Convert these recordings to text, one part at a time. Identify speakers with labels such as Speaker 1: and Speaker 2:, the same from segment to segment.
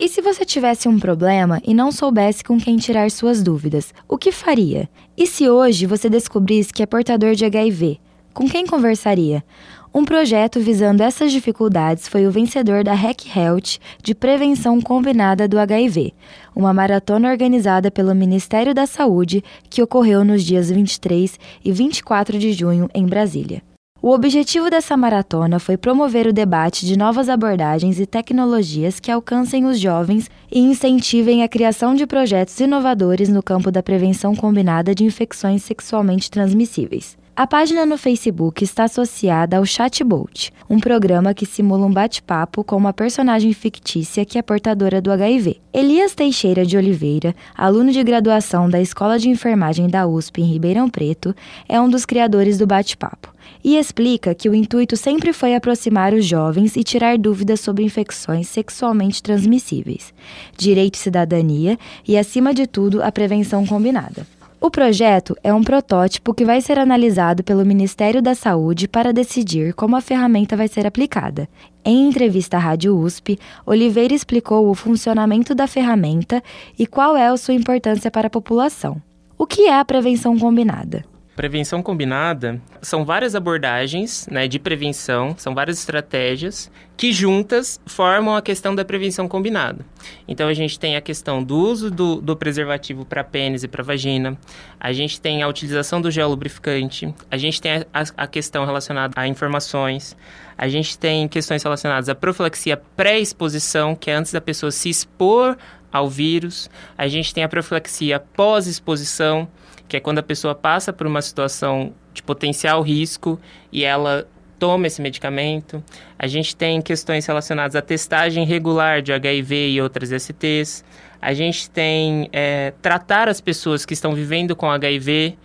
Speaker 1: E se você tivesse um problema e não soubesse com quem tirar suas dúvidas, o que faria? E se hoje você descobrisse que é portador de HIV, com quem conversaria? Um projeto visando essas dificuldades foi o vencedor da Hack Health de Prevenção Combinada do HIV, uma maratona organizada pelo Ministério da Saúde que ocorreu nos dias 23 e 24 de junho em Brasília. O objetivo dessa maratona foi promover o debate de novas abordagens e tecnologias que alcancem os jovens e incentivem a criação de projetos inovadores no campo da prevenção combinada de infecções sexualmente transmissíveis. A página no Facebook está associada ao Chatbot, um programa que simula um bate-papo com uma personagem fictícia que é portadora do HIV. Elias Teixeira de Oliveira, aluno de graduação da Escola de Enfermagem da USP em Ribeirão Preto, é um dos criadores do bate-papo e explica que o intuito sempre foi aproximar os jovens e tirar dúvidas sobre infecções sexualmente transmissíveis, direito e cidadania e, acima de tudo, a prevenção combinada. O projeto é um protótipo que vai ser analisado pelo Ministério da Saúde para decidir como a ferramenta vai ser aplicada. Em entrevista à Rádio USP, Oliveira explicou o funcionamento da ferramenta e qual é a sua importância para a população. O que é a prevenção combinada?
Speaker 2: Prevenção combinada são várias abordagens né, de prevenção, são várias estratégias que juntas formam a questão da prevenção combinada. Então a gente tem a questão do uso do, do preservativo para pênis e para vagina, a gente tem a utilização do gel lubrificante, a gente tem a, a questão relacionada a informações, a gente tem questões relacionadas à profilaxia pré-exposição, que é antes da pessoa se expor ao vírus, a gente tem a profilaxia pós-exposição, que é quando a pessoa passa por uma situação de potencial risco e ela toma esse medicamento. A gente tem questões relacionadas à testagem regular de HIV e outras STs. A gente tem é, tratar as pessoas que estão vivendo com HIV,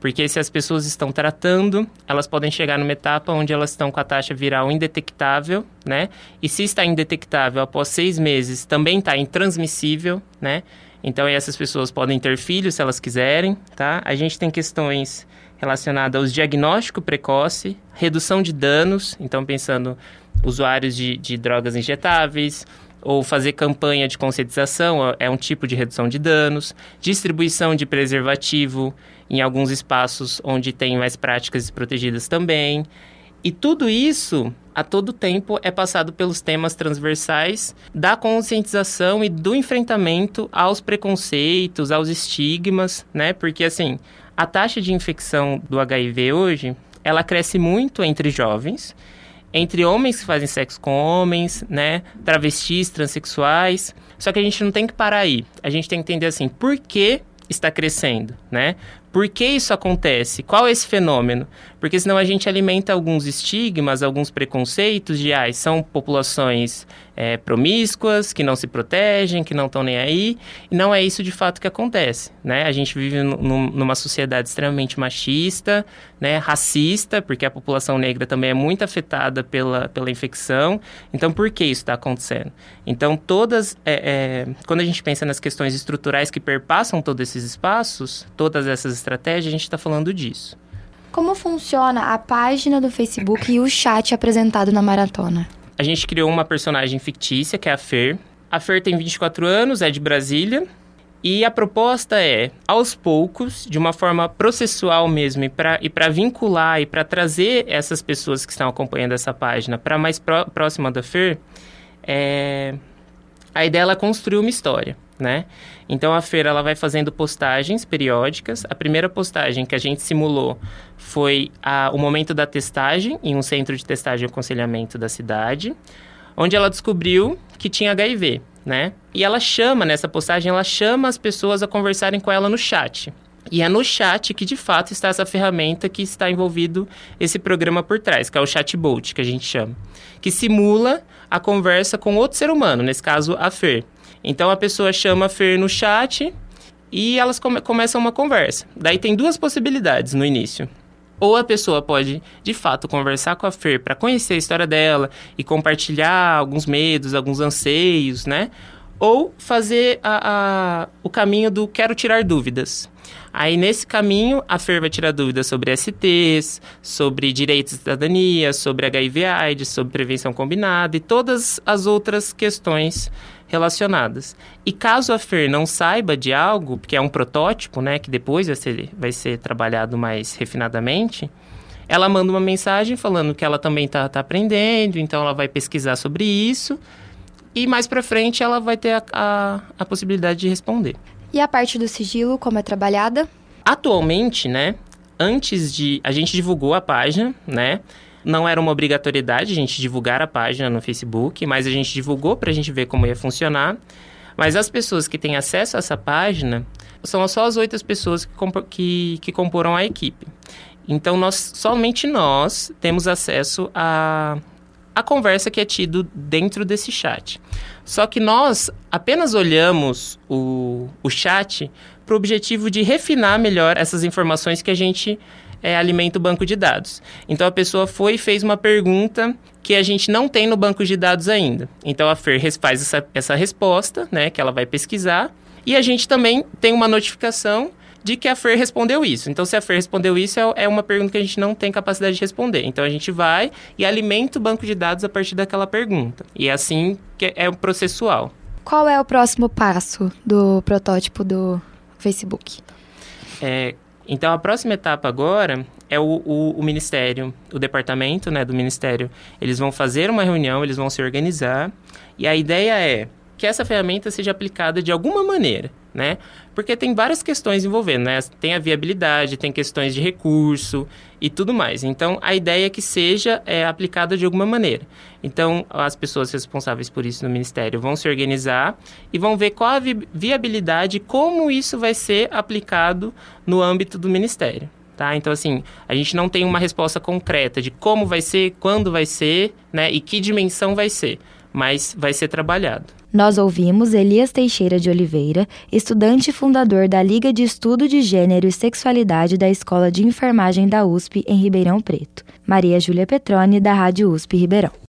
Speaker 2: porque se as pessoas estão tratando, elas podem chegar numa etapa onde elas estão com a taxa viral indetectável, né? E se está indetectável após seis meses, também está intransmissível, né? Então, essas pessoas podem ter filhos se elas quiserem, tá? A gente tem questões relacionadas aos diagnóstico precoce, redução de danos, então pensando usuários de, de drogas injetáveis, ou fazer campanha de conscientização é um tipo de redução de danos, distribuição de preservativo em alguns espaços onde tem mais práticas protegidas também. E tudo isso a todo tempo é passado pelos temas transversais da conscientização e do enfrentamento aos preconceitos, aos estigmas, né? Porque assim, a taxa de infecção do HIV hoje, ela cresce muito entre jovens, entre homens que fazem sexo com homens, né? Travestis, transexuais. Só que a gente não tem que parar aí. A gente tem que entender assim, por que está crescendo, né? Por que isso acontece? Qual é esse fenômeno? Porque senão a gente alimenta alguns estigmas, alguns preconceitos de ah, são populações é, promíscuas, que não se protegem, que não estão nem aí. E não é isso de fato que acontece, né? A gente vive numa sociedade extremamente machista, né? racista, porque a população negra também é muito afetada pela, pela infecção. Então, por que isso está acontecendo? Então, todas... É, é, quando a gente pensa nas questões estruturais que perpassam todos esses espaços, todas essas estratégias, a gente está falando disso.
Speaker 1: Como funciona a página do Facebook e o chat apresentado na maratona?
Speaker 2: A gente criou uma personagem fictícia, que é a Fer. A Fer tem 24 anos, é de Brasília. E a proposta é, aos poucos, de uma forma processual mesmo, e para vincular e para trazer essas pessoas que estão acompanhando essa página para mais pró próxima da Fer, é, a ideia é construir uma história né? Então a feira ela vai fazendo postagens periódicas. A primeira postagem que a gente simulou foi a, o momento da testagem em um centro de testagem e aconselhamento da cidade, onde ela descobriu que tinha HIV, né? E ela chama nessa postagem, ela chama as pessoas a conversarem com ela no chat. E é no chat que de fato está essa ferramenta que está envolvido esse programa por trás, que é o chatbot que a gente chama, que simula a conversa com outro ser humano, nesse caso a Fer. Então a pessoa chama a Fer no chat e elas come começam uma conversa. Daí tem duas possibilidades no início. Ou a pessoa pode, de fato, conversar com a Fer para conhecer a história dela e compartilhar alguns medos, alguns anseios, né? Ou fazer a, a, o caminho do quero tirar dúvidas. Aí, nesse caminho, a Fer vai tirar dúvidas sobre STs, sobre direitos de cidadania, sobre HIV AIDS, sobre prevenção combinada e todas as outras questões relacionadas. E caso a Fer não saiba de algo, porque é um protótipo, né, que depois vai ser, vai ser trabalhado mais refinadamente, ela manda uma mensagem falando que ela também está tá aprendendo, então ela vai pesquisar sobre isso e mais para frente ela vai ter a, a, a possibilidade de responder.
Speaker 1: E a parte do sigilo, como é trabalhada?
Speaker 2: Atualmente, né, antes de... A gente divulgou a página, né, não era uma obrigatoriedade a gente divulgar a página no Facebook, mas a gente divulgou para a gente ver como ia funcionar. Mas as pessoas que têm acesso a essa página são só as oito pessoas que, comp que, que comporam a equipe. Então, nós, somente nós temos acesso a, a conversa que é tido dentro desse chat. Só que nós apenas olhamos o, o chat para o objetivo de refinar melhor essas informações que a gente é, alimenta o banco de dados. Então a pessoa foi e fez uma pergunta que a gente não tem no banco de dados ainda. Então a Fer faz essa, essa resposta, né, que ela vai pesquisar, e a gente também tem uma notificação de que a Fer respondeu isso. Então, se a Fer respondeu isso, é, é uma pergunta que a gente não tem capacidade de responder. Então, a gente vai e alimenta o banco de dados a partir daquela pergunta. E é assim que é o processual.
Speaker 1: Qual é o próximo passo do protótipo do Facebook?
Speaker 2: É, então, a próxima etapa agora é o, o, o, Ministério, o departamento né, do Ministério. Eles vão fazer uma reunião, eles vão se organizar. E a ideia é que essa ferramenta seja aplicada de alguma maneira, né? Porque tem várias questões envolvendo, né? Tem a viabilidade, tem questões de recurso e tudo mais. Então, a ideia é que seja é, aplicada de alguma maneira. Então, as pessoas responsáveis por isso no Ministério vão se organizar e vão ver qual a vi viabilidade, como isso vai ser aplicado no âmbito do Ministério. Tá? Então, assim, a gente não tem uma resposta concreta de como vai ser, quando vai ser, né? E que dimensão vai ser mas vai ser trabalhado.
Speaker 1: Nós ouvimos Elias Teixeira de Oliveira, estudante e fundador da Liga de Estudo de Gênero e Sexualidade da Escola de Enfermagem da USP em Ribeirão Preto. Maria Júlia Petroni, da Rádio USP Ribeirão.